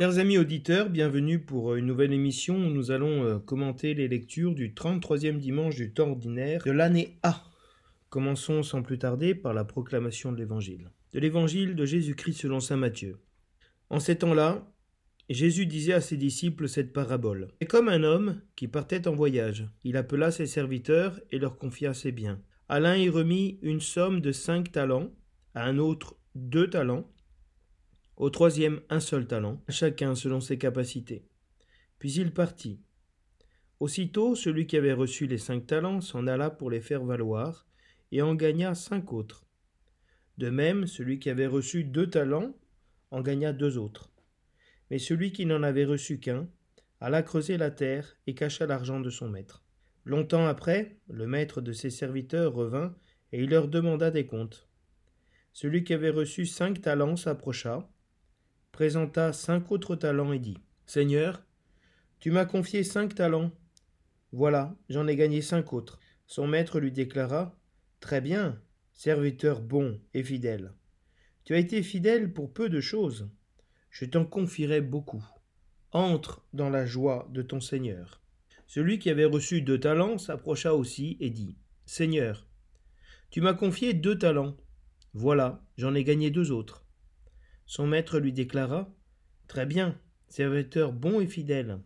Chers amis auditeurs, bienvenue pour une nouvelle émission où nous allons euh, commenter les lectures du 33e dimanche du temps ordinaire de l'année A. Commençons sans plus tarder par la proclamation de l'Évangile. De l'Évangile de Jésus-Christ selon Saint Matthieu. En ces temps-là, Jésus disait à ses disciples cette parabole. C'est comme un homme qui partait en voyage. Il appela ses serviteurs et leur confia ses biens. À l'un il remit une somme de cinq talents, à un autre deux talents, au troisième un seul talent, chacun selon ses capacités. Puis il partit. Aussitôt celui qui avait reçu les cinq talents s'en alla pour les faire valoir, et en gagna cinq autres. De même, celui qui avait reçu deux talents en gagna deux autres. Mais celui qui n'en avait reçu qu'un alla creuser la terre et cacha l'argent de son maître. Longtemps après, le maître de ses serviteurs revint, et il leur demanda des comptes. Celui qui avait reçu cinq talents s'approcha, présenta cinq autres talents et dit Seigneur, tu m'as confié cinq talents. Voilà, j'en ai gagné cinq autres. Son maître lui déclara Très bien, serviteur bon et fidèle. Tu as été fidèle pour peu de choses. Je t'en confierai beaucoup. Entre dans la joie de ton Seigneur. Celui qui avait reçu deux talents s'approcha aussi et dit Seigneur, tu m'as confié deux talents. Voilà, j'en ai gagné deux autres. Son maître lui déclara Très bien, serviteur bon et fidèle.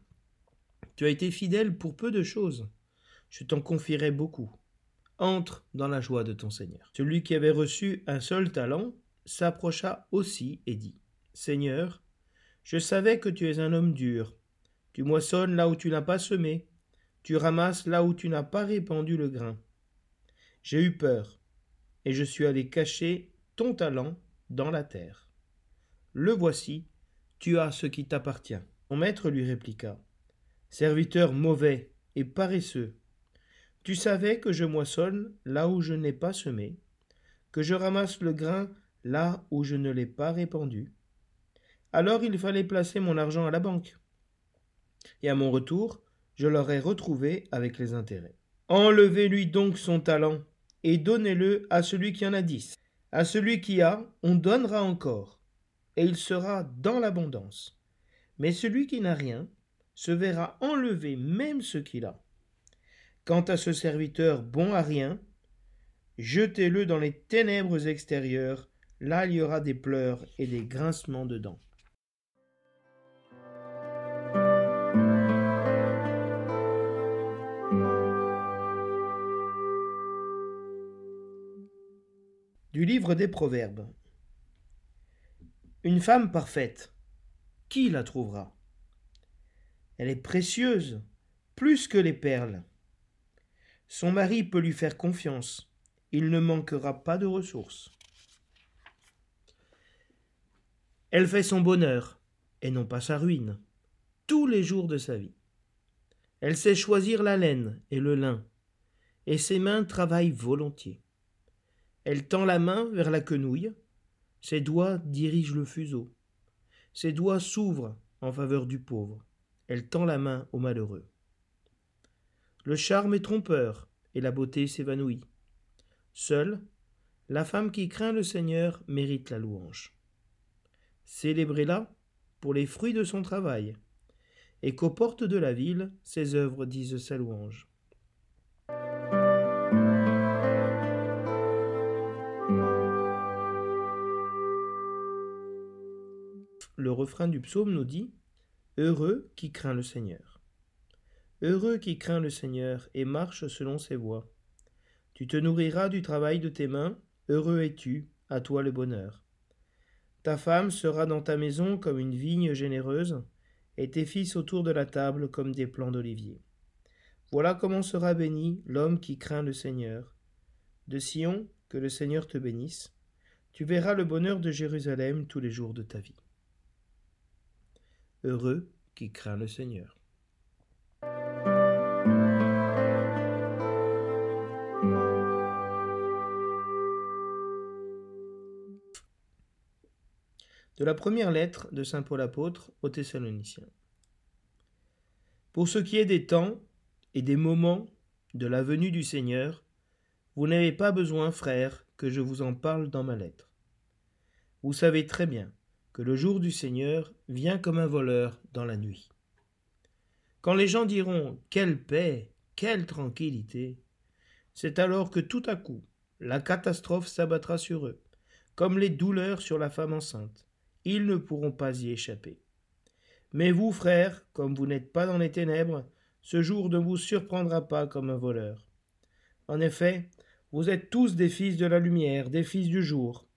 Tu as été fidèle pour peu de choses. Je t'en confierai beaucoup. Entre dans la joie de ton Seigneur. Celui qui avait reçu un seul talent s'approcha aussi et dit Seigneur, je savais que tu es un homme dur. Tu moissonnes là où tu n'as pas semé, tu ramasses là où tu n'as pas répandu le grain. J'ai eu peur, et je suis allé cacher ton talent dans la terre. Le voici, tu as ce qui t'appartient. Son maître lui répliqua. Serviteur mauvais et paresseux, tu savais que je moissonne là où je n'ai pas semé, que je ramasse le grain là où je ne l'ai pas répandu. Alors il fallait placer mon argent à la banque. Et à mon retour, je l'aurais retrouvé avec les intérêts. Enlevez-lui donc son talent et donnez-le à celui qui en a dix. À celui qui a, on donnera encore, et il sera dans l'abondance. Mais celui qui n'a rien se verra enlever même ce qu'il a. Quant à ce serviteur bon à rien, jetez-le dans les ténèbres extérieures, là il y aura des pleurs et des grincements de dents. Livre des Proverbes. Une femme parfaite, qui la trouvera? Elle est précieuse, plus que les perles. Son mari peut lui faire confiance, il ne manquera pas de ressources. Elle fait son bonheur, et non pas sa ruine, tous les jours de sa vie. Elle sait choisir la laine et le lin, et ses mains travaillent volontiers. Elle tend la main vers la quenouille, ses doigts dirigent le fuseau. Ses doigts s'ouvrent en faveur du pauvre. Elle tend la main au malheureux. Le charme est trompeur, et la beauté s'évanouit. Seule, la femme qui craint le Seigneur mérite la louange. Célébrez-la pour les fruits de son travail, et qu'aux portes de la ville, ses œuvres disent sa louange. Refrain du psaume nous dit Heureux qui craint le Seigneur. Heureux qui craint le Seigneur et marche selon ses voies. Tu te nourriras du travail de tes mains, heureux es-tu, à toi le bonheur. Ta femme sera dans ta maison comme une vigne généreuse, et tes fils autour de la table comme des plants d'olivier. Voilà comment sera béni l'homme qui craint le Seigneur. De Sion, que le Seigneur te bénisse. Tu verras le bonheur de Jérusalem tous les jours de ta vie. Heureux qui craint le Seigneur. De la première lettre de Saint Paul apôtre aux Thessaloniciens. Pour ce qui est des temps et des moments de la venue du Seigneur, vous n'avez pas besoin, frères, que je vous en parle dans ma lettre. vous savez très bien que le jour du Seigneur vient comme un voleur dans la nuit. Quand les gens diront Quelle paix, quelle tranquillité, c'est alors que tout à coup la catastrophe s'abattra sur eux, comme les douleurs sur la femme enceinte. Ils ne pourront pas y échapper. Mais vous, frères, comme vous n'êtes pas dans les ténèbres, ce jour ne vous surprendra pas comme un voleur. En effet, vous êtes tous des fils de la lumière, des fils du jour.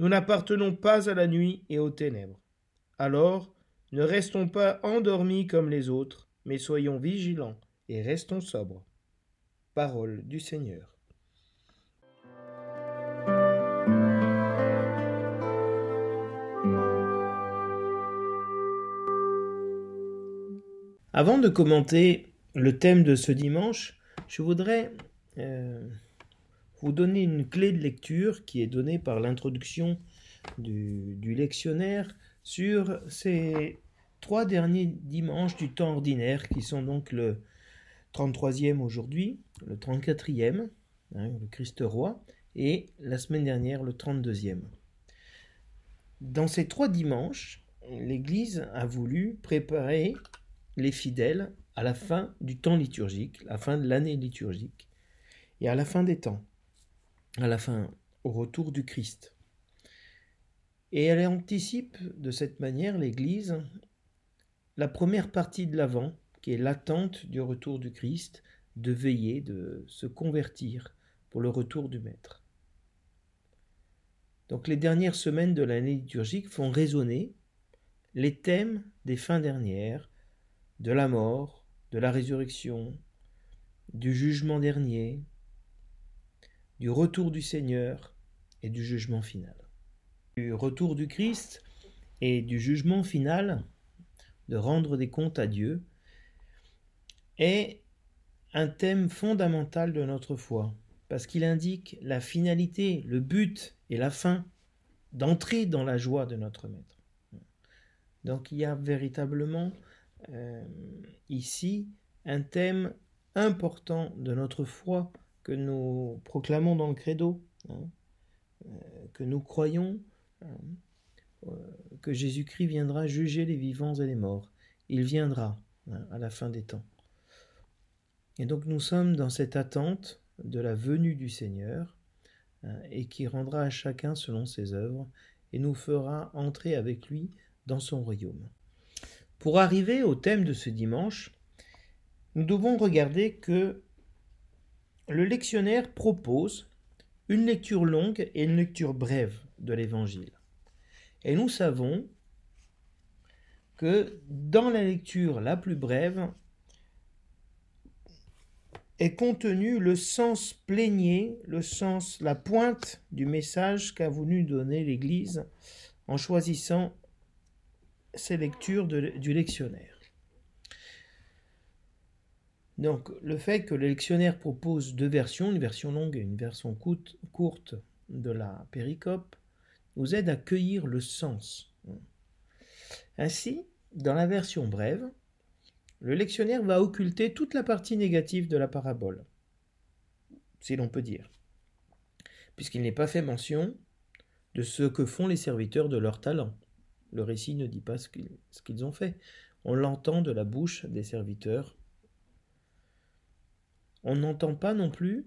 Nous n'appartenons pas à la nuit et aux ténèbres. Alors, ne restons pas endormis comme les autres, mais soyons vigilants et restons sobres. Parole du Seigneur. Avant de commenter le thème de ce dimanche, je voudrais euh, vous donner une clé de lecture qui est donnée par l'introduction du, lectionnaire sur ces trois derniers dimanches du temps ordinaire qui sont donc le 33e aujourd'hui, le 34e, hein, le Christ roi, et la semaine dernière le 32e. Dans ces trois dimanches, l'Église a voulu préparer les fidèles à la fin du temps liturgique, la fin de l'année liturgique, et à la fin des temps à la fin, au retour du Christ. Et elle anticipe de cette manière, l'Église, la première partie de l'avant, qui est l'attente du retour du Christ, de veiller, de se convertir pour le retour du Maître. Donc les dernières semaines de l'année liturgique font résonner les thèmes des fins dernières, de la mort, de la résurrection, du jugement dernier, du retour du Seigneur et du jugement final. Du retour du Christ et du jugement final, de rendre des comptes à Dieu, est un thème fondamental de notre foi, parce qu'il indique la finalité, le but et la fin d'entrer dans la joie de notre Maître. Donc il y a véritablement euh, ici un thème important de notre foi que nous proclamons dans le credo, hein, euh, que nous croyons hein, euh, que Jésus-Christ viendra juger les vivants et les morts. Il viendra hein, à la fin des temps. Et donc nous sommes dans cette attente de la venue du Seigneur et qui rendra à chacun selon ses œuvres et nous fera entrer avec lui dans son royaume. Pour arriver au thème de ce dimanche, nous devons regarder que le lectionnaire propose une lecture longue et une lecture brève de l'Évangile. Et nous savons que dans la lecture la plus brève est contenu le sens plénier, le sens, la pointe du message qu'a voulu donner l'Église en choisissant ces lectures du lectionnaire. Donc le fait que le lectionnaire propose deux versions, une version longue et une version courte de la péricope, nous aide à cueillir le sens. Ainsi, dans la version brève, le lectionnaire va occulter toute la partie négative de la parabole, si l'on peut dire, puisqu'il n'est pas fait mention de ce que font les serviteurs de leur talent. Le récit ne dit pas ce qu'ils ont fait. On l'entend de la bouche des serviteurs on n'entend pas non plus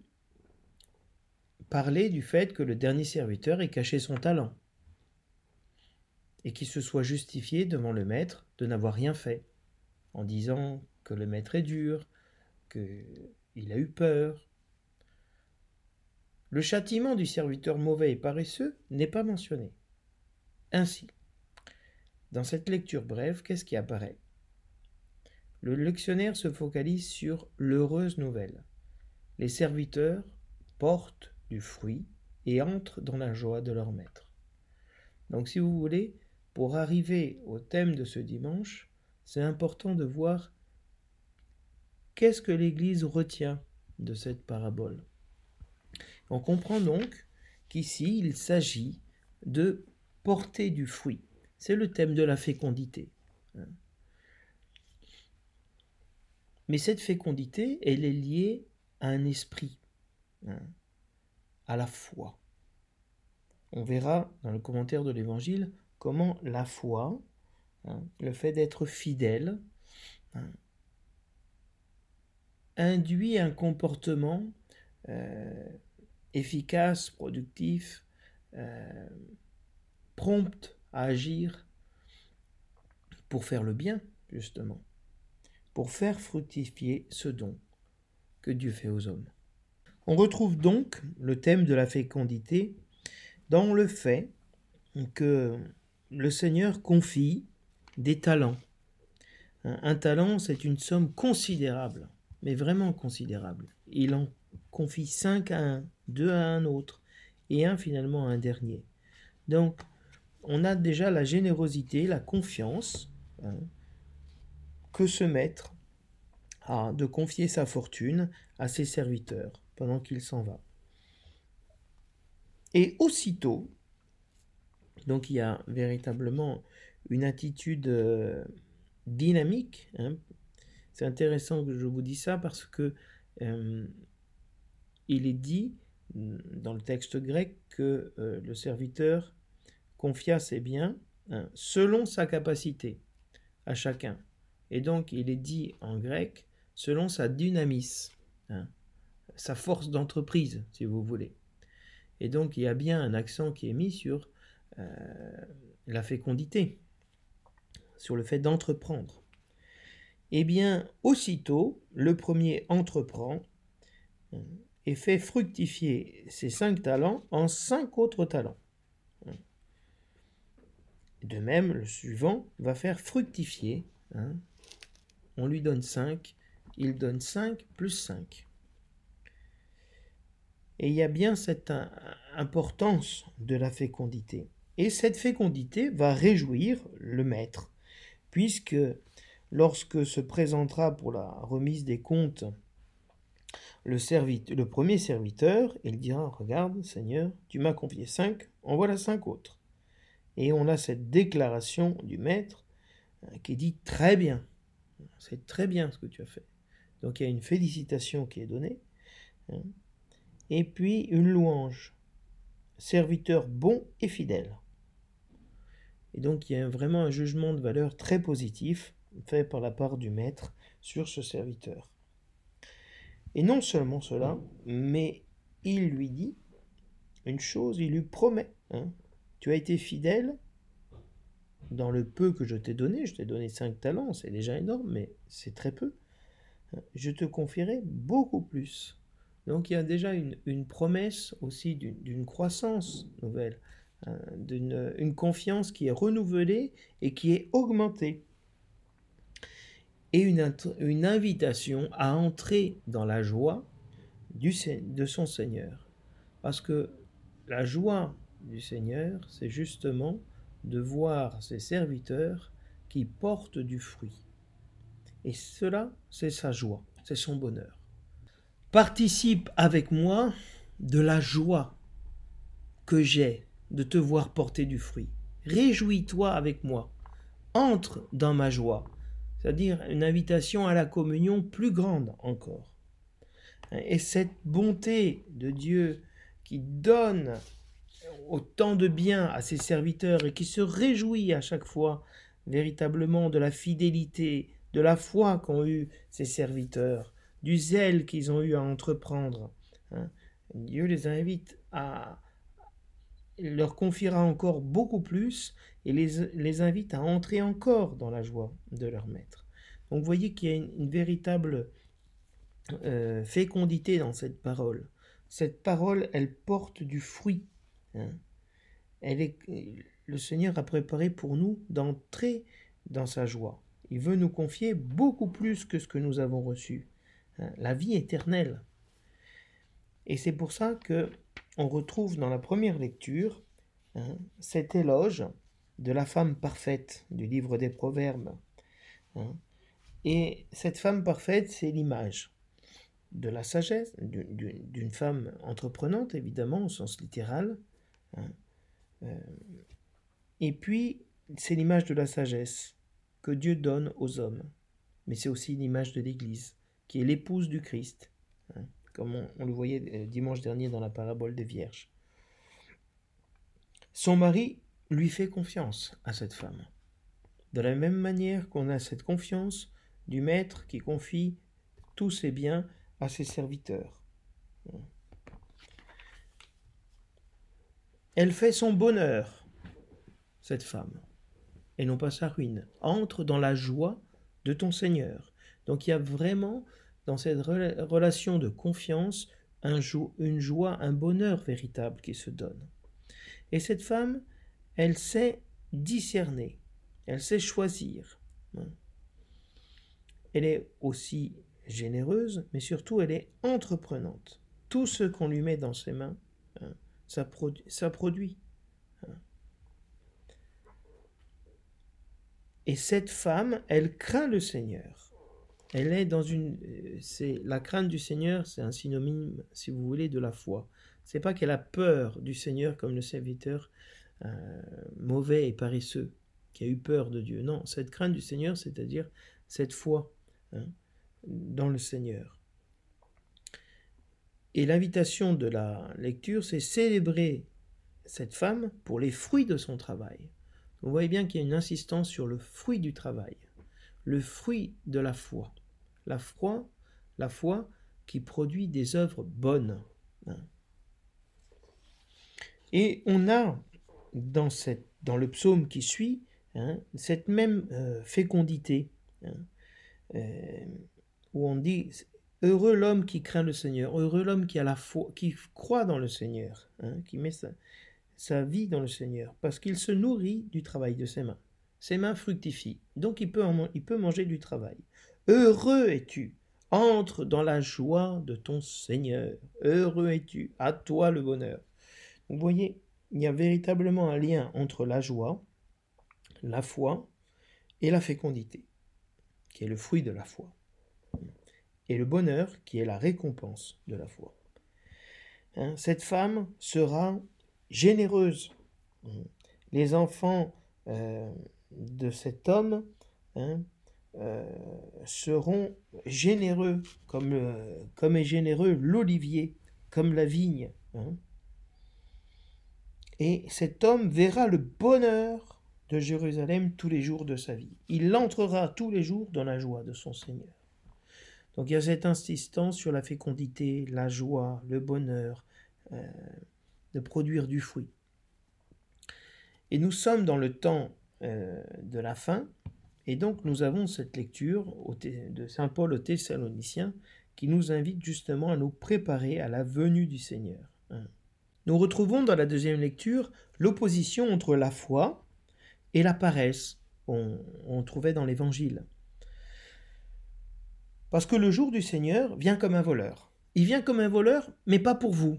parler du fait que le dernier serviteur ait caché son talent et qu'il se soit justifié devant le maître de n'avoir rien fait, en disant que le maître est dur, qu'il a eu peur. Le châtiment du serviteur mauvais et paresseux n'est pas mentionné. Ainsi, dans cette lecture brève, qu'est-ce qui apparaît? Le lectionnaire se focalise sur l'heureuse nouvelle. Les serviteurs portent du fruit et entrent dans la joie de leur maître. Donc si vous voulez, pour arriver au thème de ce dimanche, c'est important de voir qu'est-ce que l'Église retient de cette parabole. On comprend donc qu'ici il s'agit de porter du fruit. C'est le thème de la fécondité. Mais cette fécondité, elle est liée à un esprit, hein, à la foi. on verra dans le commentaire de l'Évangile comment la foi, hein, le fait d'être fidèle, hein, induit un comportement euh, efficace, productif, euh, prompt à agir pour faire le bien, justement, pour faire fructifier ce don que Dieu fait aux hommes. On retrouve donc le thème de la fécondité dans le fait que le Seigneur confie des talents. Un talent, c'est une somme considérable, mais vraiment considérable. Il en confie cinq à un, deux à un autre, et un finalement à un dernier. Donc, on a déjà la générosité, la confiance hein, que ce maître a de confier sa fortune à ses serviteurs pendant qu'il s'en va. Et aussitôt, donc il y a véritablement une attitude euh, dynamique. Hein. C'est intéressant que je vous dise ça parce que euh, il est dit dans le texte grec que euh, le serviteur confia ses biens hein, selon sa capacité à chacun. Et donc il est dit en grec selon sa dynamis, hein, sa force d'entreprise, si vous voulez. Et donc il y a bien un accent qui est mis sur euh, la fécondité, sur le fait d'entreprendre. Eh bien, aussitôt, le premier entreprend euh, et fait fructifier ses cinq talents en cinq autres talents. De même, le suivant va faire fructifier. Hein. On lui donne cinq, il donne cinq plus cinq. Et il y a bien cette importance de la fécondité. Et cette fécondité va réjouir le maître, puisque lorsque se présentera pour la remise des comptes le, le premier serviteur, il dira, regarde Seigneur, tu m'as confié cinq, en voilà cinq autres. Et on a cette déclaration du maître euh, qui dit très bien, c'est très bien ce que tu as fait. Donc il y a une félicitation qui est donnée. Hein et puis une louange. Serviteur bon et fidèle. Et donc il y a vraiment un jugement de valeur très positif fait par la part du maître sur ce serviteur. Et non seulement cela, mais il lui dit une chose, il lui promet, hein, tu as été fidèle dans le peu que je t'ai donné, je t'ai donné cinq talents, c'est déjà énorme, mais c'est très peu, je te confierai beaucoup plus. Donc il y a déjà une, promesse aussi d'une croissance nouvelle, hein, d'une une confiance qui est renouvelée et qui est augmentée. Et une, une invitation à entrer dans la joie du, de son Seigneur. Parce que la joie du Seigneur, c'est justement de voir ses serviteurs qui portent du fruit. Et cela, c'est sa joie, c'est son bonheur. Participe avec moi de la joie que j'ai de te voir porter du fruit. Réjouis-toi avec moi. Entre dans ma joie. C'est-à-dire une invitation à la communion plus grande encore. Et cette bonté de Dieu qui donne autant de bien à ses serviteurs et qui se réjouit à chaque fois véritablement de la fidélité, de la foi qu'ont eu ses serviteurs, du zèle qu'ils ont eu à entreprendre. Hein. Dieu les invite à il leur confiera encore beaucoup plus et les, les, invite à entrer encore dans la joie de leur maître. Donc vous voyez qu'il y a une, véritable euh, fécondité dans cette parole. Cette parole, elle porte du fruit. Hein. Elle est, le Seigneur a préparé pour nous d'entrer dans sa joie. Il veut nous confier beaucoup plus que ce que nous avons reçu. Hein, la vie éternelle. Et c'est pour ça que on retrouve dans la première lecture hein, cet éloge de la femme parfaite du livre des Proverbes. Et cette femme parfaite, c'est l'image de la sagesse, d'une femme entreprenante, évidemment, au sens littéral. Euh, et puis, c'est l'image de la sagesse que Dieu donne aux hommes. Mais c'est aussi l'image de l'Église qui est l'épouse du Christ, hein, comme on, le voyait euh, dimanche dernier dans la parabole des Vierges. Son mari lui fait confiance à cette femme. De la même manière qu'on a cette confiance du maître qui confie tous ses biens à ses serviteurs. Elle fait son bonheur, cette femme, et non pas sa ruine. Entre dans la joie de ton Seigneur. Donc il y a vraiment dans cette relation de confiance un une joie, un bonheur véritable qui se donne. Et cette femme, elle sait discerner, elle sait choisir. Elle est aussi généreuse, mais surtout elle est entreprenante. Tout ce qu'on lui met dans ses mains, hein, ça, produit. Et cette femme, elle craint le Seigneur. Elle est dans une. C'est la crainte du Seigneur, c'est un synonyme, si vous voulez, de la foi. C'est pas qu'elle a peur du Seigneur comme le serviteur euh, mauvais et paresseux qui a eu peur de Dieu. Non, cette crainte du Seigneur, c'est-à-dire cette foi hein, dans le Seigneur. Et l'invitation de la lecture, c'est célébrer cette femme pour les fruits de son travail. Vous voyez bien qu'il y a une insistance sur le fruit du travail, le fruit de la foi. La foi, la foi qui produit des œuvres bonnes. Et on a dans le psaume qui suit hein, cette même euh, fécondité, hein, euh, où on dit Heureux l'homme qui craint le Seigneur, heureux l'homme qui a la foi, qui croit dans le Seigneur, hein, qui met sa, vie dans le Seigneur, parce qu'il se nourrit du travail de ses mains. Ses mains fructifient, donc il peut, il peut manger du travail. Heureux es-tu, entre dans la joie de ton Seigneur. Heureux es-tu, à toi le bonheur. Vous voyez, il y a véritablement un lien entre la joie, la foi et la fécondité, qui est le fruit de la foi et le bonheur qui est la récompense de la foi. Hein, cette femme sera généreuse. Les enfants euh, de cet homme hein, euh, seront généreux, comme, comme est généreux l'olivier, comme la vigne. Hein. Et cet homme verra le bonheur de Jérusalem tous les jours de sa vie. Il entrera tous les jours dans la joie de son Seigneur. Donc il y a cette insistance sur la fécondité, la joie, le bonheur, euh, de produire du fruit. Et nous sommes dans le temps euh, de la fin, et donc nous avons cette lecture de Saint Paul aux Thessaloniciens qui nous invite justement à nous préparer à la venue du Seigneur. Hein. Nous retrouvons dans la deuxième lecture l'opposition entre la foi et la paresse qu'on trouvait dans l'Évangile. Parce que le jour du Seigneur vient comme un voleur. Il vient comme un voleur, mais pas pour vous.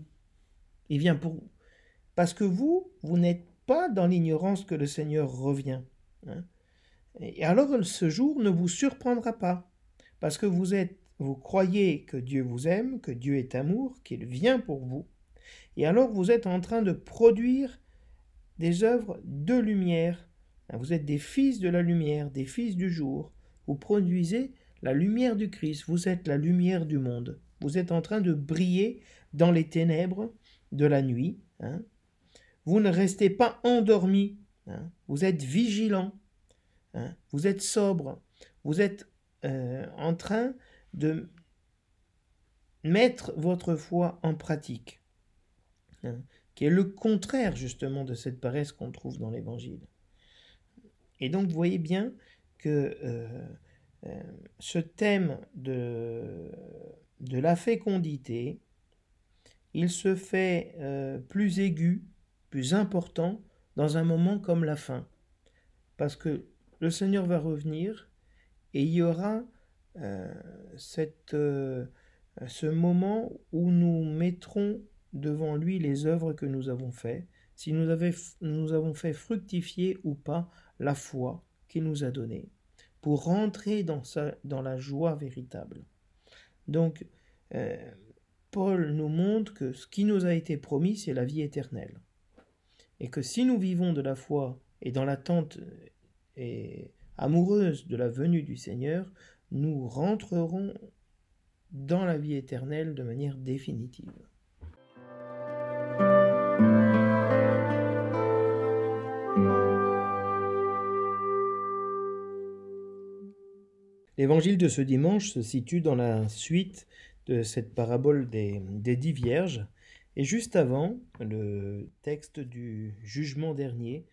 Il vient pour parce que vous, vous n'êtes pas dans l'ignorance que le Seigneur revient. Hein. Et alors ce jour ne vous surprendra pas, parce que vous êtes, vous croyez que Dieu vous aime, que Dieu est amour, qu'il vient pour vous, et alors vous êtes en train de produire des œuvres de lumière. Vous êtes des fils de la lumière, des fils du jour. Vous produisez la lumière du Christ, vous êtes la lumière du monde. Vous êtes en train de briller dans les ténèbres de la nuit. Hein. Vous ne restez pas endormi. Hein. Vous êtes vigilant. Hein. Vous êtes sobre. Vous êtes euh, en train de mettre votre foi en pratique, qui est le contraire justement de cette paresse qu'on trouve dans l'Évangile. Et donc voyez bien que euh, ce thème de, la fécondité, il se fait euh, plus aigu, plus important dans un moment comme la fin. Parce que le Seigneur va revenir et il y aura euh, ce moment où nous mettrons devant lui les œuvres que nous avons faites, si nous, nous avons fait fructifier ou pas la foi qu'il nous a donnée pour rentrer dans, la joie véritable. Donc, euh, Paul nous montre que ce qui nous a été promis, c'est la vie éternelle. Et que si nous vivons de la foi et dans l'attente et amoureuse de la venue du Seigneur, nous rentrerons dans la vie éternelle de manière définitive. L'évangile de ce dimanche se situe dans la suite de cette parabole des, dix vierges, et juste avant le texte du jugement dernier,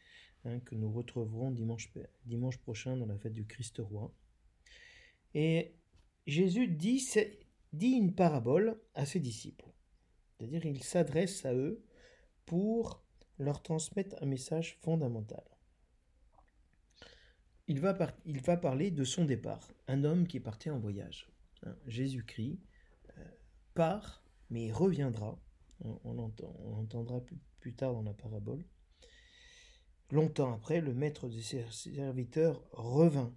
hein, que nous retrouverons dimanche, prochain dans la fête du Christ roi. Et Jésus dit, dit une parabole à ses disciples, c'est-à-dire il s'adresse à eux pour leur transmettre un message fondamental il va, il va parler de son départ, un homme qui parti en voyage. Hein, Jésus-Christ euh, part, mais il reviendra. On, on entendra plus, tard dans la parabole. Longtemps après, le maître des serviteurs revint.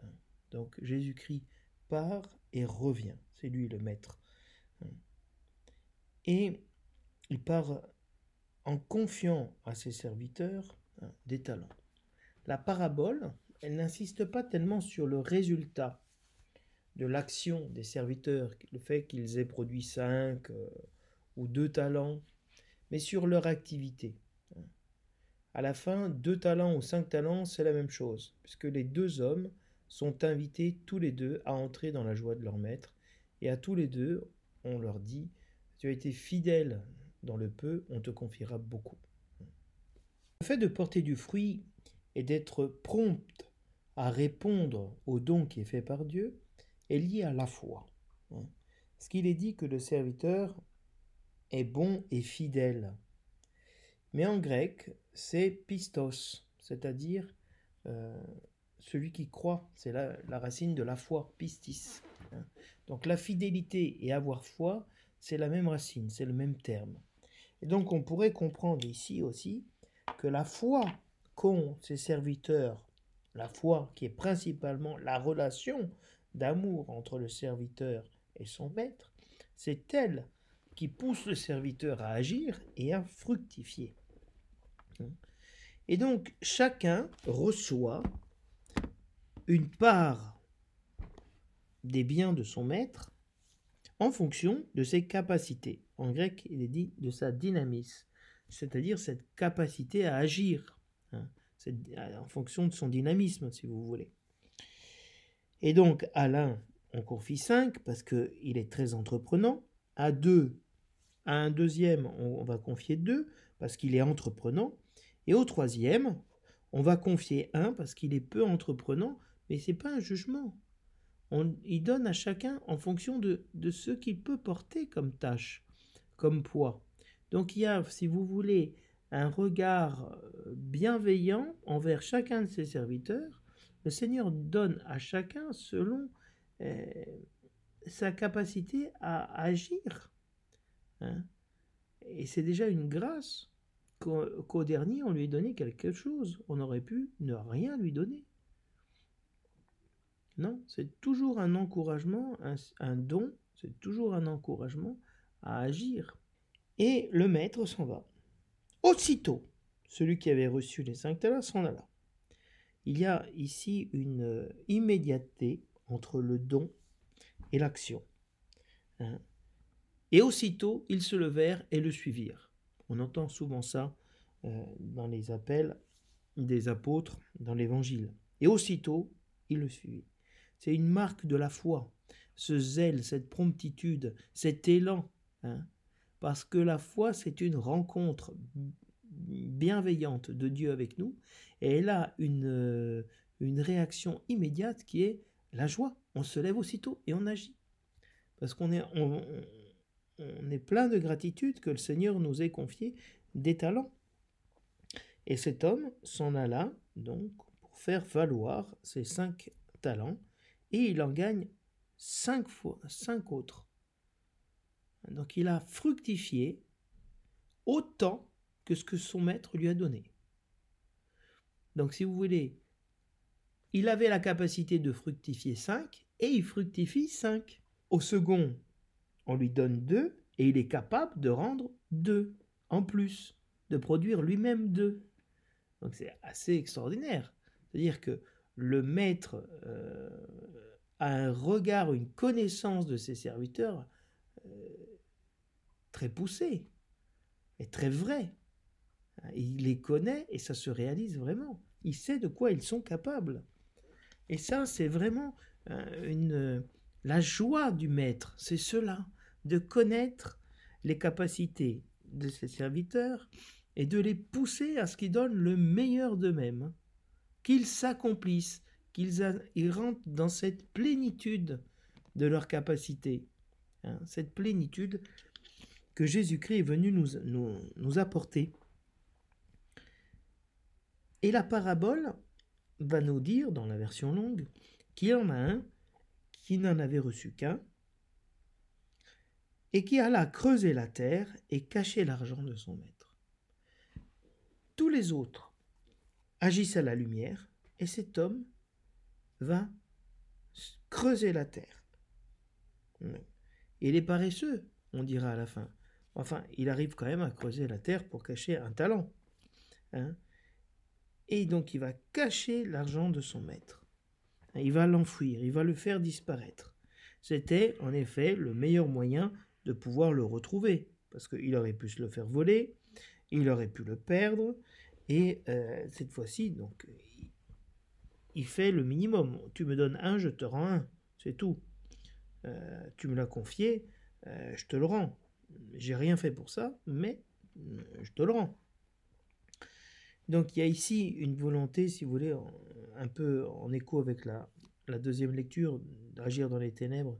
Hein, donc Jésus-Christ part et revient. C'est lui le maître. Hein. Et il part en confiant à ses serviteurs des talents. La parabole, elle n'insiste pas tellement sur le résultat de l'action des serviteurs, le fait qu'ils aient produit cinq euh, ou deux talents, mais sur leur activité. À la fin, deux talents ou cinq talents, c'est la même chose, puisque les deux hommes sont invités tous les deux à entrer dans la joie de leur maître, et à tous les deux, on leur dit, tu as été fidèle dans le peu, on te confiera beaucoup. Le fait de porter du fruit et d'être prompt à répondre au don qui est fait par Dieu est lié à la foi. Hein. Ce qu'il est dit que le serviteur est bon et fidèle. Mais en grec, c'est pistos, c'est-à-dire euh, celui qui croit. C'est la, la, racine de la foi, pistis. Hein. Donc la fidélité et avoir foi, c'est la même racine, c'est le même terme. Et donc on pourrait comprendre ici aussi que la foi qu'ont ces serviteurs la foi, qui est principalement la relation d'amour entre le serviteur et son maître, c'est elle qui pousse le serviteur à agir et à fructifier. Et donc chacun reçoit une part des biens de son maître en fonction de ses capacités. En grec, il est dit de sa dynamisme, c'est-à-dire cette capacité à agir. Hein en fonction de son dynamisme, si vous voulez. Et donc, à l'un, on confie 5 parce qu'il est très entreprenant. À deux, à un deuxième, on va confier 2 parce qu'il est entreprenant. Et au troisième, on va confier 1 parce qu'il est peu entreprenant, mais ce n'est pas un jugement. On, il donne à chacun en fonction de, de ce qu'il peut porter comme tâche, comme poids. Donc il y a, si vous voulez, un regard euh, bienveillant envers chacun de ses serviteurs, le Seigneur donne à chacun selon euh, sa capacité à agir. Hein. Et c'est déjà une grâce qu'au dernier, on lui ait donné quelque chose. On aurait pu ne rien lui donner. Non, c'est toujours un encouragement, un don, c'est toujours un encouragement à agir. Et le maître s'en va. Aussitôt, celui qui avait reçu les cinq talents s'en alla. Il y a ici une euh, immédiateté entre le don et l'action. Hein. et aussitôt, ils se levèrent et le suivirent. On entend souvent ça euh, dans les appels des apôtres dans l'Évangile. Et aussitôt, ils le suivirent. C'est une marque de la foi, ce zèle, cette promptitude, cet élan. Hein parce que la foi, c'est une rencontre bienveillante de Dieu avec nous, et elle a une, euh, réaction immédiate qui est la joie. On se lève aussitôt et on agit. Parce qu'on est, on, on est plein de gratitude que le Seigneur nous ait confié des talents. Et cet homme s'en alla donc pour faire valoir ses cinq talents, et il en gagne cinq fois, cinq autres. Donc il a fructifié autant que ce que son maître lui a donné. Donc si vous voulez, il avait la capacité de fructifier 5 et il fructifie 5. Au second, on lui donne 2 et il est capable de rendre 2 en plus, de produire lui-même 2. Donc c'est assez extraordinaire. C'est-à-dire que le maître euh, a un regard, une connaissance de ses serviteurs euh, très poussé et très vrai. Il les connaît et ça se réalise vraiment. Il sait de quoi ils sont capables. Et ça, c'est vraiment une, la joie du maître, c'est cela, de connaître les capacités de ses serviteurs et de les pousser à ce qu'ils donnent le meilleur d'eux-mêmes, qu'ils s'accomplissent, qu'ils rentrent dans cette plénitude de leur capacité, hein, cette plénitude Jésus-Christ est venu nous, nous, nous apporter. Et la parabole va nous dire, dans la version longue, qu'il y en a un qui n'en avait reçu qu'un, et qui alla creuser la terre et cacher l'argent de son maître. Tous les autres agissent à la lumière, et cet homme va creuser la terre. Il est paresseux, on dira à la fin. Enfin, il arrive quand même à creuser la terre pour cacher un talent. Hein. et donc il va cacher l'argent de son maître. Il va l'enfouir, il va le faire disparaître. C'était en effet le meilleur moyen de pouvoir le retrouver, parce qu'il aurait pu se le faire voler, il aurait pu le perdre, et euh, cette fois-ci, donc, il fait le minimum. Tu me donnes un, je te rends un, c'est tout. Euh, tu me l'as confié, euh, je te le rends. J'ai rien fait pour ça, mais je te le rends. Donc il y a ici une volonté, si vous voulez, un peu en écho avec la, la deuxième lecture, d'agir dans les ténèbres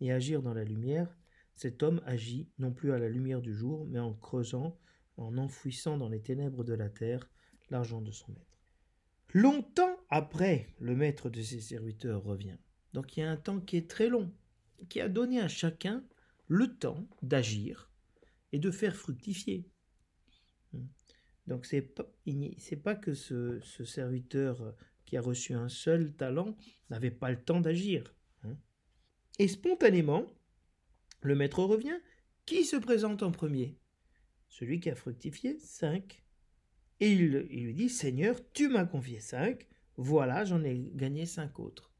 et agir dans la lumière. Cet homme agit non plus à la lumière du jour, mais en creusant, en enfouissant dans les ténèbres de la terre l'argent de son maître. Longtemps après, le maître de ses serviteurs revient. Donc il y a un temps qui est très long, qui a donné à chacun le temps d'agir et de faire fructifier. Donc c'est pas, pas que ce, serviteur qui a reçu un seul talent n'avait pas le temps d'agir. Hein. Et spontanément, le maître revient. Qui se présente en premier? Celui qui a fructifié, cinq. Et il, lui dit, Seigneur, tu m'as confié cinq, voilà, j'en ai gagné cinq autres.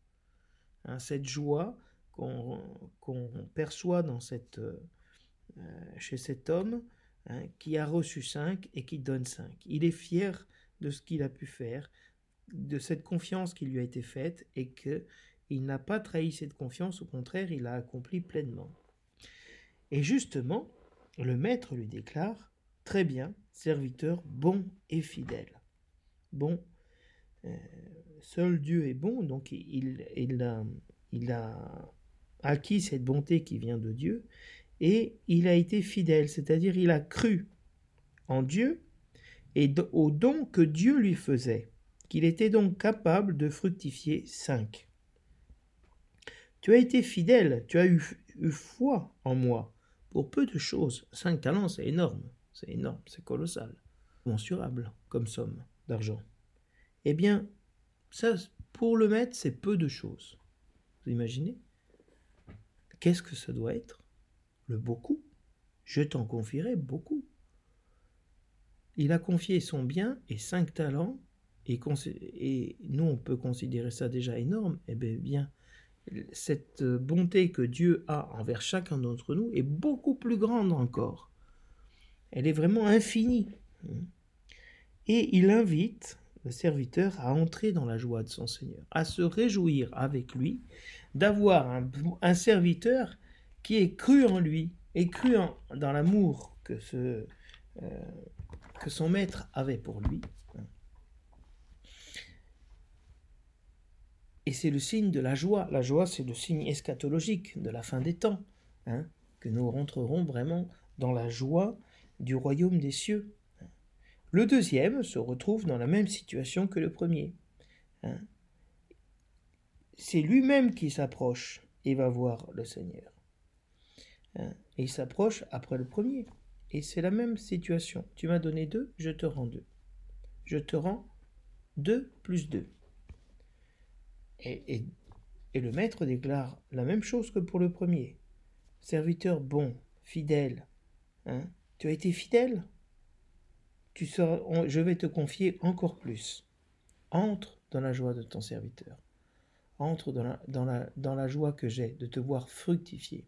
Hein, cette joie qu'on perçoit dans cette, euh, chez cet homme hein, qui a reçu cinq et qui donne cinq. Il est fier de ce qu'il a pu faire, de cette confiance qui lui a été faite et qu'il n'a pas trahi cette confiance, au contraire, il l'a accompli pleinement. Et justement, le maître lui déclare Très bien, serviteur bon et fidèle. Bon, euh, seul Dieu est bon, donc il, il, a, il a acquis cette bonté qui vient de Dieu, et il a été fidèle, c'est-à-dire il a cru en Dieu et au don que Dieu lui faisait, qu'il était donc capable de fructifier cinq. Tu as été fidèle, tu as eu, foi en moi, pour peu de choses. Cinq talents, c'est énorme, c'est énorme, c'est colossal, mensurable comme somme d'argent. Eh bien, ça, pour le maître, c'est peu de choses. Vous imaginez? Qu'est-ce que ça doit être? Le beaucoup. Je t'en confierai beaucoup. Il a confié son bien et cinq talents, et, nous, on peut considérer ça déjà énorme. Eh bien, cette bonté que Dieu a envers chacun d'entre nous est beaucoup plus grande encore. Elle est vraiment infinie. Et il invite le serviteur à entrer dans la joie de son Seigneur, à se réjouir avec lui, d'avoir un, serviteur qui est cru en lui et cru dans l'amour que, euh, que son maître avait pour lui. Et c'est le signe de la joie. La joie, c'est le signe eschatologique de la fin des temps, hein, que nous rentrerons vraiment dans la joie du royaume des cieux. Le deuxième se retrouve dans la même situation que le premier. Hein. C'est lui-même qui s'approche et va voir le Seigneur. Hein. Et il s'approche après le premier. Et c'est la même situation. Tu m'as donné deux, je te rends deux. Je te rends deux plus deux. Et, le maître déclare la même chose que pour le premier. Serviteur bon, fidèle, hein, tu as été fidèle? Tu seras, Je vais te confier encore plus. Entre dans la joie de ton serviteur. Entre dans la, joie que j'ai de te voir fructifier.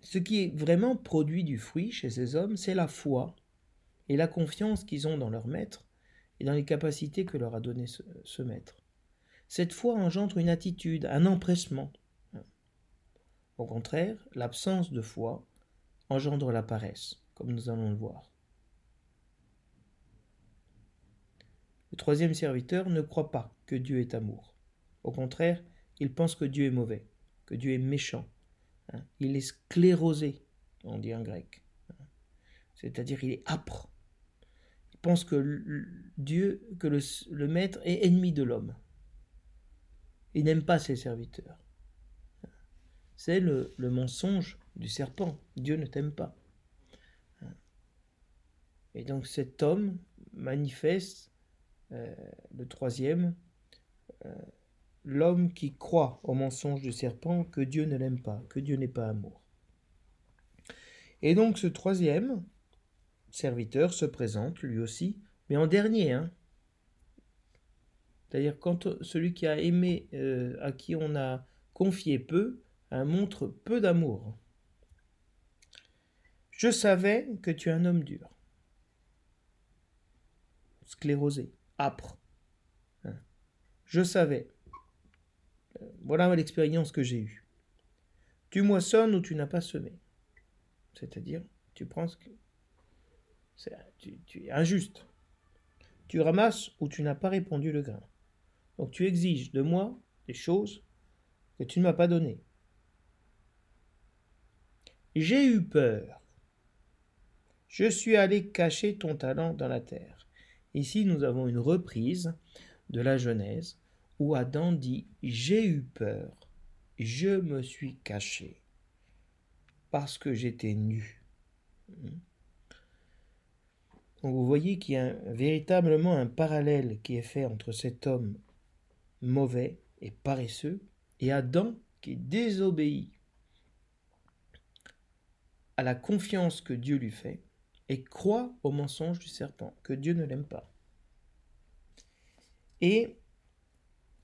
Ce qui est vraiment produit du fruit chez ces hommes, c'est la foi et la confiance qu'ils ont dans leur maître et dans les capacités que leur a donné ce, maître. Cette foi engendre une attitude, un empressement. Au contraire, l'absence de foi engendre la paresse, comme nous allons le voir. Le troisième serviteur ne croit pas que Dieu est amour. Au contraire, il pense que Dieu est mauvais, que Dieu est méchant. Hein. Il est sclérosé, on dit en grec. C'est-à-dire il est âpre. Il pense que Dieu, que le, maître est ennemi de l'homme. Il n'aime pas ses serviteurs. C'est le, mensonge du serpent. Dieu ne t'aime pas. Et donc cet homme manifeste, le troisième, euh, l'homme qui croit au mensonge du serpent que Dieu ne l'aime pas, que Dieu n'est pas amour. Et donc ce troisième serviteur se présente lui aussi, mais en dernier. Hein. C'est-à-dire quand celui qui a aimé, euh, à qui on a confié peu, montre peu d'amour. Je savais que tu es un homme dur, sclérosé, Hein. Je savais voilà l'expérience que j'ai eue. Tu moissonnes ou tu n'as pas semé. C'est-à-dire, tu penses que tu, tu es injuste. Tu ramasses ou tu n'as pas répondu le grain. Donc tu exiges de moi des choses que tu ne m'as pas données. J'ai eu peur. Je suis allé cacher ton talent dans la terre. Ici, nous avons une reprise de la Genèse où Adam dit J'ai eu peur, je me suis caché, parce que j'étais nu. Donc vous voyez qu'il y a véritablement un parallèle qui est fait entre cet homme mauvais et paresseux et Adam qui désobéit à la confiance que Dieu lui fait et croit au mensonge du serpent, que Dieu ne l'aime pas. Et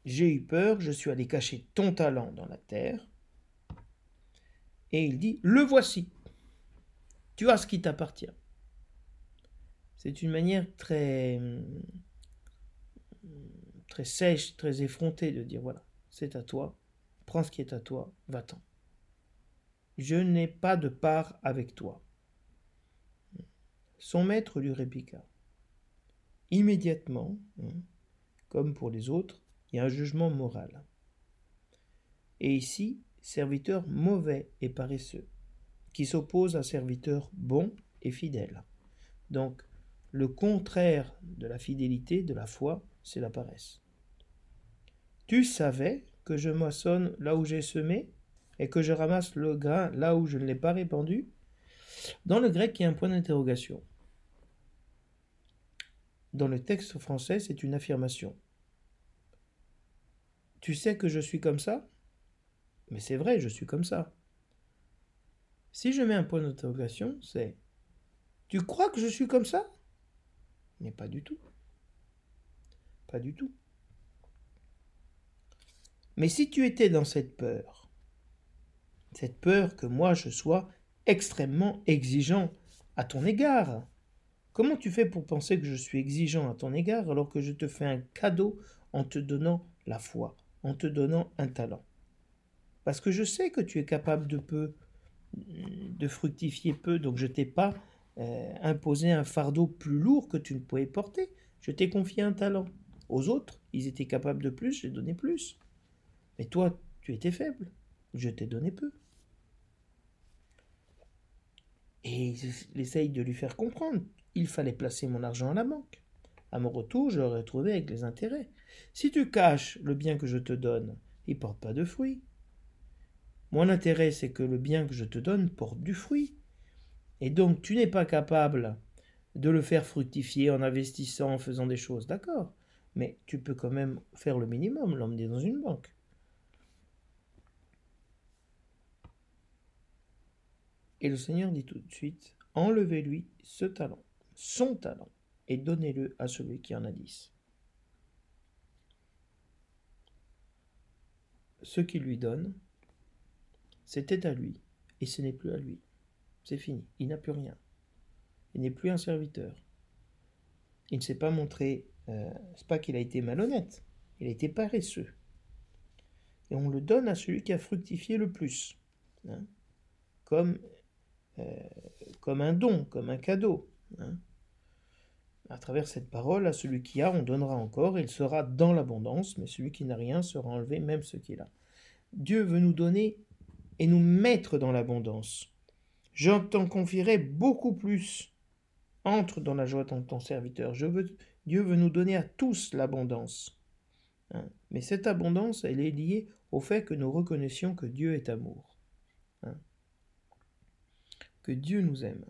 j'ai eu peur, je suis allé cacher ton talent dans la terre. Et il dit, le voici. Tu as ce qui t'appartient. C'est une manière très, très sèche, très effrontée de dire, voilà, c'est à toi, prends ce qui est à toi, va-t'en. Je n'ai pas de part avec toi. Son maître lui répliqua. Immédiatement, hein, comme pour les autres, il y a un jugement moral. Et ici, serviteur mauvais et paresseux, qui s'oppose à serviteur bon et fidèle. Donc, le contraire de la fidélité, de la foi, c'est la paresse. Tu savais que je moissonne là où j'ai semé et que je ramasse le grain là où je ne l'ai pas répandu? Dans le grec, il y a un point d'interrogation. Dans le texte français, c'est une affirmation. Tu sais que je suis comme ça? Mais c'est vrai, je suis comme ça. Si je mets un point d'interrogation, c'est Tu crois que je suis comme ça? Mais pas du tout. Pas du tout. Mais si tu étais dans cette peur, cette peur que moi je sois extrêmement exigeant à ton égard, comment tu fais pour penser que je suis exigeant à ton égard alors que je te fais un cadeau en te donnant la foi en te donnant un talent? Parce que je sais que tu es capable de peu, de fructifier peu, donc je t'ai pas euh, imposé un fardeau plus lourd que tu ne pouvais porter. Je t'ai confié un talent. Aux autres, ils étaient capables de plus, j'ai donné plus. Mais toi, tu étais faible. Je t'ai donné peu. Et il essaye de lui faire comprendre. Il fallait placer mon argent à la banque. À mon retour, je l'aurais trouvé avec les intérêts. Si tu caches le bien que je te donne, il porte pas de fruits. Mon intérêt, c'est que le bien que je te donne porte du fruit. Et donc, tu n'es pas capable de le faire fructifier en investissant, en faisant des choses, d'accord. Mais tu peux quand même faire le minimum, l'emmener dans une banque. Et le Seigneur dit tout de suite, enlevez-lui ce talent, son talent, et donnez-le à celui qui en a dix. ce qu'il lui donne, c'était à lui, et ce n'est plus à lui. C'est fini, il n'a plus rien. Il n'est plus un serviteur. Il ne s'est pas montré euh, c'est pas qu'il a été malhonnête, il a été paresseux. Et on le donne à celui qui a fructifié le plus, hein, comme, euh, comme un don, comme un cadeau. Hein. À travers cette parole, à celui qui a, on donnera encore, il sera dans l'abondance, mais celui qui n'a rien sera enlevé, même ce qu'il a. Dieu veut nous donner et nous mettre dans l'abondance. Je t'en confierai beaucoup plus. Entre dans la joie de ton serviteur. Je veux, Dieu veut nous donner à tous l'abondance. Hein. Mais cette abondance, elle est liée au fait que nous reconnaissions que Dieu est amour. Que Dieu nous aime.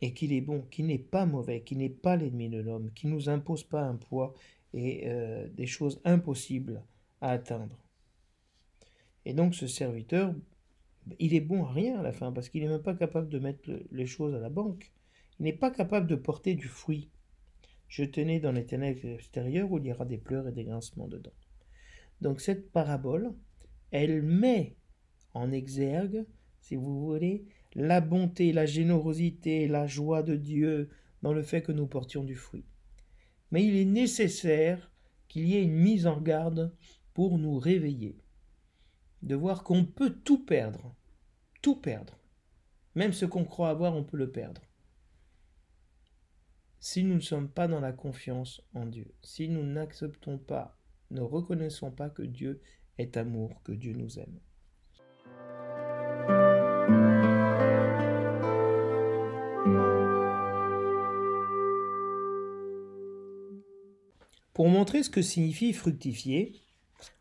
Et qu'il est bon, qu'il n'est pas mauvais, qu'il n'est pas l'ennemi de l'homme, qu'il ne nous impose pas un poids et euh, des choses impossibles à atteindre. Et donc ce serviteur, il est bon à rien à la fin, parce qu'il n'est même pas capable de mettre les choses à la banque. Il n'est pas capable de porter du fruit. Je tenais dans les ténèbres extérieures où il y aura des pleurs et des grincements dedans. Donc cette parabole, elle met en exergue, si vous voulez, la bonté, la générosité, la joie de Dieu dans le fait que nous portions du fruit. Mais il est nécessaire qu'il y ait une mise en garde pour nous réveiller de voir qu'on peut tout perdre, tout perdre. Même ce qu'on croit avoir, on peut le perdre. Si nous ne sommes pas dans la confiance en Dieu, si nous n'acceptons pas, ne reconnaissons pas que Dieu est amour, que Dieu nous aime. Pour montrer ce que signifie fructifier,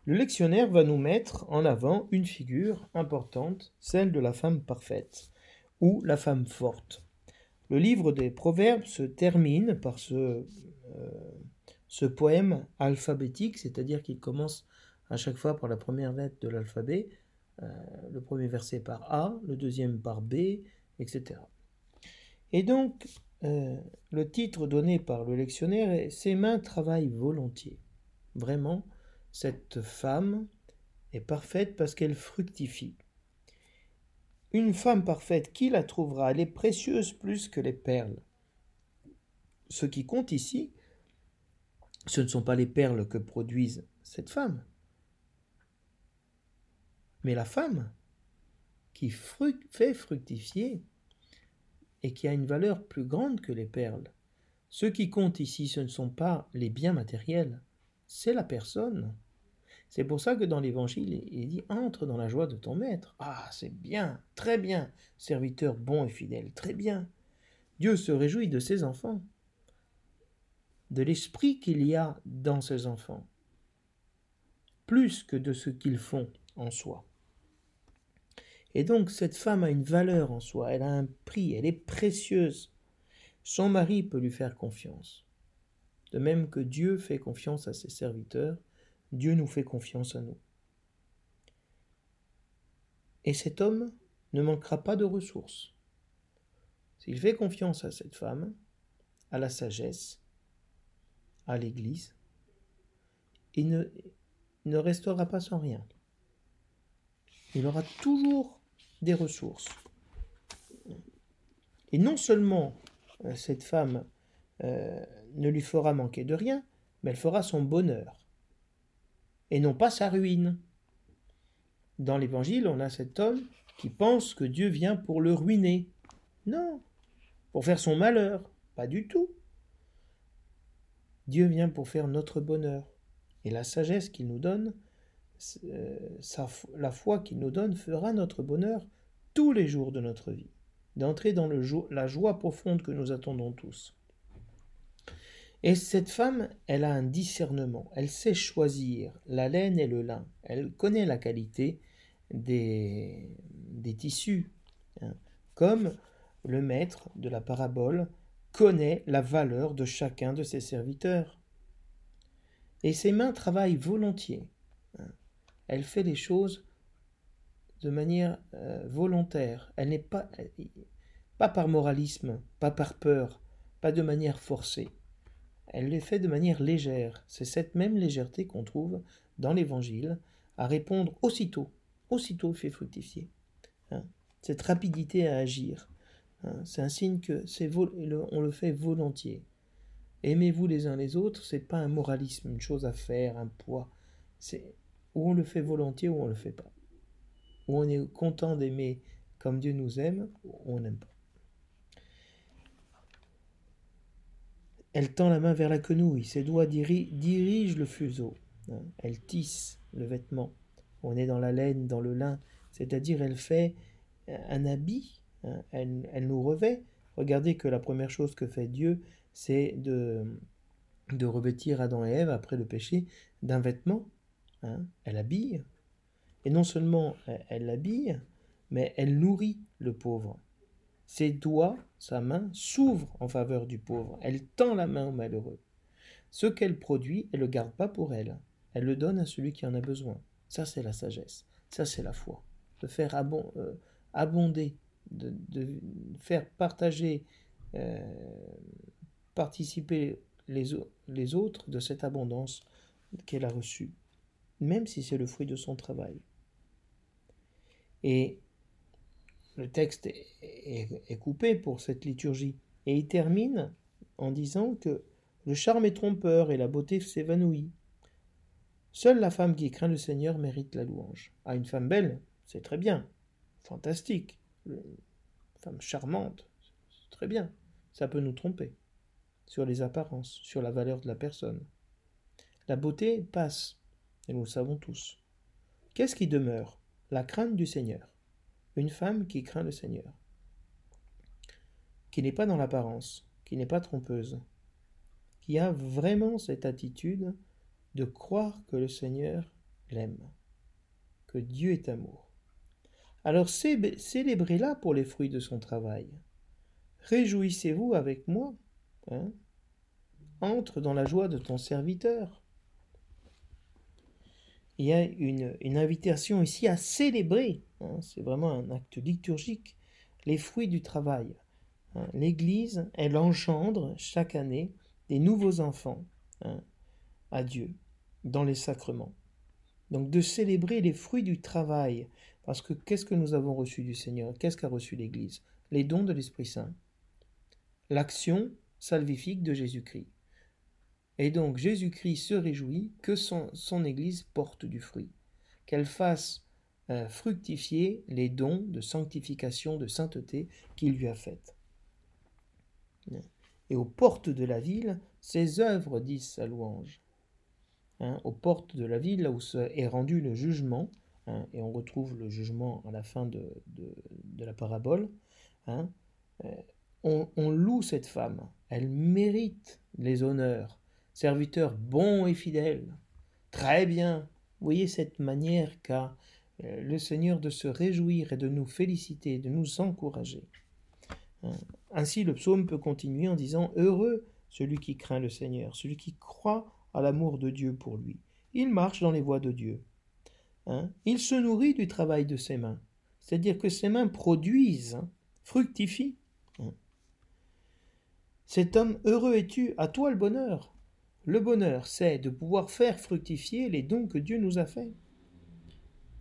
le lectionnaire va nous mettre en avant une figure importante, celle de la femme parfaite, ou la femme forte. Le livre des Proverbes se termine par ce, euh, poème alphabétique, c'est-à-dire qu'il commence à chaque fois par la première lettre de l'alphabet, euh, le premier verset par A, le deuxième par B, etc. Et donc, euh, le titre donné par le lectionnaire est Ses mains travaillent volontiers. Vraiment, cette femme est parfaite parce qu'elle fructifie. Une femme parfaite, qui la trouvera? Elle est précieuse plus que les perles. Ce qui compte ici, ce ne sont pas les perles que produisent cette femme, mais la femme qui fait fructifier et qui a une valeur plus grande que les perles. Ce qui compte ici, ce ne sont pas les biens matériels, c'est la personne. C'est pour ça que dans l'Évangile, il dit Entre dans la joie de ton maître. Ah, c'est bien, très bien, serviteur bon et fidèle, très bien. Dieu se réjouit de ses enfants, de l'esprit qu'il y a dans ses enfants, plus que de ce qu'ils font en soi. Et donc cette femme a une valeur en soi, elle a un prix, elle est précieuse. Son mari peut lui faire confiance. De même que Dieu fait confiance à ses serviteurs, Dieu nous fait confiance à nous. Et cet homme ne manquera pas de ressources. S'il fait confiance à cette femme, à la sagesse, à l'Église, il ne, ne restera pas sans rien. Il aura toujours des ressources. Et non seulement euh, cette femme euh, ne lui fera manquer de rien, mais elle fera son bonheur, et non pas sa ruine. Dans l'Évangile, on a cet homme qui pense que Dieu vient pour le ruiner. Non, pour faire son malheur, pas du tout. Dieu vient pour faire notre bonheur. Et la sagesse qu'il nous donne, euh, la foi qu'il nous donne fera notre bonheur tous les jours de notre vie, d'entrer dans le la joie profonde que nous attendons tous. Et cette femme, elle a un discernement, elle sait choisir la laine et le lin, elle connaît la qualité des, tissus, hein. comme le maître de la parabole connaît la valeur de chacun de ses serviteurs. Et ses mains travaillent volontiers. Elle fait les choses de manière euh, volontaire. Elle n'est pas, pas par moralisme, pas par peur, pas de manière forcée elle les fait de manière légère. C'est cette même légèreté qu'on trouve dans l'Évangile à répondre aussitôt, aussitôt fait fructifier. Hein. Cette rapidité à agir, hein. c'est un signe que c'est on le fait volontiers. Aimez-vous les uns les autres, c'est pas un moralisme, une chose à faire, un poids. C'est où on le fait volontiers ou on le fait pas. Où on est content d'aimer comme Dieu nous aime ou on n'aime pas. Elle tend la main vers la quenouille, ses doigts dirigent le fuseau. Hein? Elle tisse le vêtement. On est dans la laine, dans le lin, c'est-à-dire elle fait un habit, hein? elle, nous revêt. Regardez que la première chose que fait Dieu, c'est de, de revêtir Adam et Ève après le péché d'un vêtement. Hein. Elle habille. Et non seulement elle l'habille, mais elle nourrit le pauvre. Ses doigts, sa main, s'ouvrent en faveur du pauvre. Elle tend la main au malheureux. Ce qu'elle produit, elle ne le garde pas pour elle. Elle le donne à celui qui en a besoin. Ça, c'est la sagesse. Ça, c'est la foi. De faire euh, abonder, de, faire partager, euh, participer les autres de cette abondance qu'elle a reçue, même si c'est le fruit de son travail. Et le texte est, coupé pour cette liturgie. Et il termine en disant que le charme est trompeur et la beauté s'évanouit. Seule la femme qui craint le Seigneur mérite la louange. Ah, une femme belle, c'est très bien, fantastique. Une femme charmante, c'est très bien. Ça peut nous tromper sur les apparences, sur la valeur de la personne. La beauté passe, et nous le savons tous. Qu'est-ce qui demeure? La crainte du Seigneur une femme qui craint le Seigneur, qui n'est pas dans l'apparence, qui n'est pas trompeuse, qui a vraiment cette attitude de croire que le Seigneur l'aime, que Dieu est amour. Alors célébrez-la pour les fruits de son travail. Réjouissez-vous avec moi. Hein? Entre dans la joie de ton serviteur il y a une, invitation ici à célébrer, hein, c'est vraiment un acte liturgique, les fruits du travail. Hein. L'Église, elle engendre chaque année des nouveaux enfants hein, à Dieu dans les sacrements. Donc de célébrer les fruits du travail, parce que qu'est-ce que nous avons reçu du Seigneur? Qu'est-ce qu'a reçu l'Église? Les dons de l'Esprit Saint, l'action salvifique de Jésus-Christ. Et donc Jésus-Christ se réjouit que son, Église porte du fruit, qu'elle fasse euh, fructifier les dons de sanctification, de sainteté qu'il lui a faites. Et aux portes de la ville, ses œuvres disent sa louange. Hein, aux portes de la ville, là où est rendu le jugement, hein, et on retrouve le jugement à la fin de, la parabole, hein, euh, on, on loue cette femme, elle mérite les honneurs, serviteur bon et fidèle. Très bien. Voyez cette manière qu'a euh, le Seigneur de se réjouir et de nous féliciter, de nous encourager. Hein. Ainsi, le psaume peut continuer en disant Heureux celui qui craint le Seigneur, celui qui croit à l'amour de Dieu pour lui. Il marche dans les voies de Dieu. Hein. Il se nourrit du travail de ses mains, c'est-à-dire que ses mains produisent, hein, fructifient. Cet homme heureux es-tu, à toi le bonheur. Le bonheur, c'est de pouvoir faire fructifier les dons que Dieu nous a faits,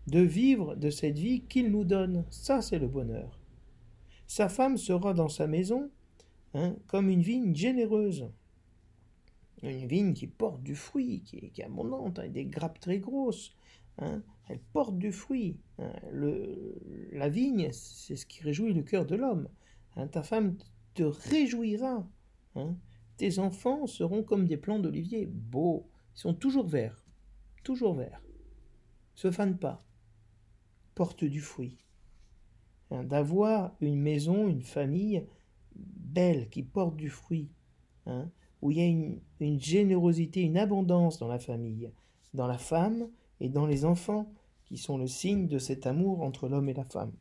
de vivre de cette vie qu'il nous donne. Ça, c'est le bonheur. Sa femme sera dans sa maison hein, comme une vigne généreuse. Une vigne qui porte du fruit, qui est, abondante, avec des grappes très grosses. Hein. Elle porte du fruit. Hein. la vigne, c'est ce qui réjouit le cœur de l'homme. ta femme te réjouira. Tes enfants seront comme des plants d'olivier, beaux, ils sont toujours verts, toujours verts. Se fanent pas, portent du fruit. Hein, d'avoir une maison, une famille belle qui porte du fruit, hein, où il y a une générosité, une abondance dans la famille, dans la femme et dans les enfants, qui sont le signe de cet amour entre l'homme et la femme.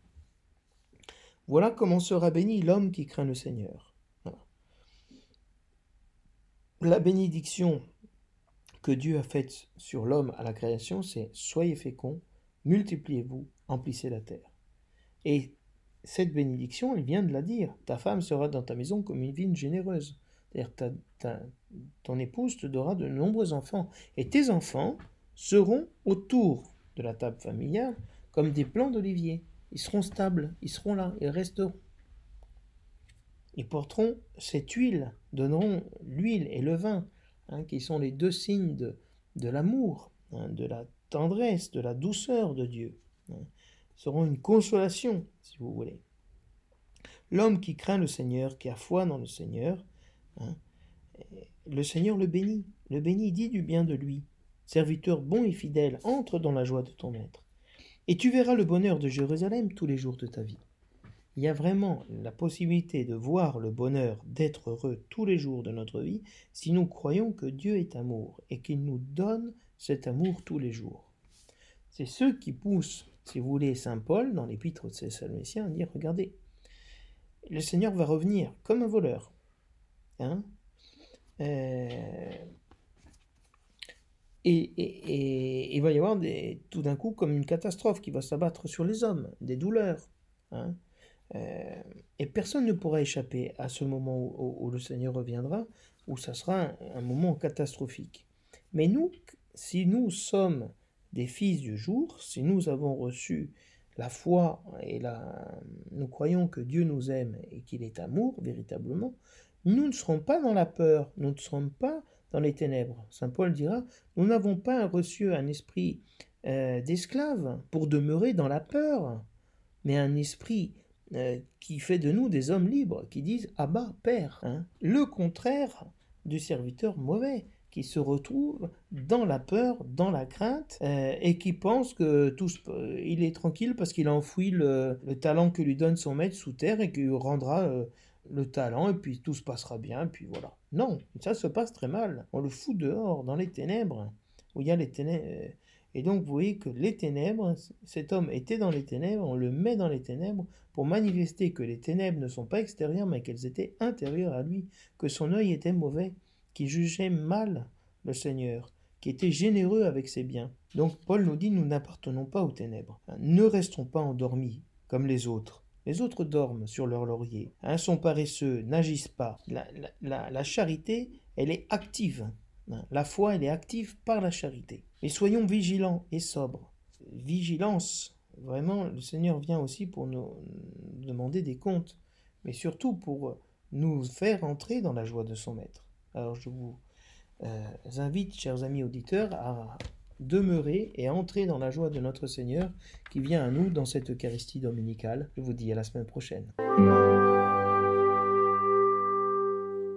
Voilà comment sera béni l'homme qui craint le Seigneur la bénédiction que Dieu a faite sur l'homme à la création, c'est soyez féconds, multipliez-vous, emplissez la terre. Et cette bénédiction, il vient de la dire. Ta femme sera dans ta maison comme une vigne généreuse. C'est-à-dire, ton épouse te donnera de nombreux enfants. Et tes enfants seront autour de la table familiale comme des plants d'olivier. Ils seront stables, ils seront là, ils resteront. Ils porteront cette huile, donneront l'huile et le vin, hein, qui sont les deux signes de, l'amour, hein, de la tendresse, de la douceur de Dieu. Hein, seront une consolation, si vous voulez. L'homme qui craint le Seigneur, qui a foi dans le Seigneur, hein, le Seigneur le bénit, le bénit, dit du bien de lui. Serviteur bon et fidèle, entre dans la joie de ton maître. Et tu verras le bonheur de Jérusalem tous les jours de ta vie. Il y a vraiment la possibilité de voir le bonheur, d'être heureux tous les jours de notre vie si nous croyons que Dieu est amour et qu'il nous donne cet amour tous les jours. C'est ce qui pousse, si vous voulez, Saint Paul dans l'épître de Thessaloniciens à dire regardez, le Seigneur va revenir comme un voleur. Hein euh, et, il va y avoir tout d'un coup comme une catastrophe qui va s'abattre sur les hommes, des douleurs. Hein euh, et personne ne pourra échapper à ce moment où, le Seigneur reviendra, où ça sera un, moment catastrophique. Mais nous, si nous sommes des fils du jour, si nous avons reçu la foi et la, nous croyons que Dieu nous aime et qu'il est amour véritablement, nous ne serons pas dans la peur, nous ne serons pas dans les ténèbres. Saint Paul dira, nous n'avons pas reçu un esprit euh, d'esclave pour demeurer dans la peur, mais un esprit euh, qui fait de nous des hommes libres, qui disent Abba, Père. Hein. Le contraire du serviteur mauvais, qui se retrouve dans la peur, dans la crainte, euh, et qui pense que tout, il est tranquille parce qu'il a enfoui le, talent que lui donne son maître sous terre et qu'il rendra le talent, et puis tout se passera bien, et puis voilà. Non, ça se passe très mal. On le fout dehors, dans les ténèbres, où il y a les ténèbres. Et donc vous voyez que les ténèbres, cet homme était dans les ténèbres, on le met dans les ténèbres pour manifester que les ténèbres ne sont pas extérieures, mais qu'elles étaient intérieures à lui, que son œil était mauvais, qui jugeait mal le Seigneur, qui était généreux avec ses biens. Donc Paul nous dit, nous n'appartenons pas aux ténèbres. Ne restons pas endormis comme les autres. Les autres dorment sur leur laurier, hein, sont paresseux, n'agissent pas. La, charité, elle est active. La foi, elle est active par la charité. Et soyons vigilants et sobres. Vigilance, vraiment, le Seigneur vient aussi pour nous demander des comptes, mais surtout pour nous faire entrer dans la joie de son Maître. Alors je vous euh, invite, chers amis auditeurs, à demeurer et entrer dans la joie de notre Seigneur qui vient à nous dans cette Eucharistie dominicale. Je vous dis à la semaine prochaine.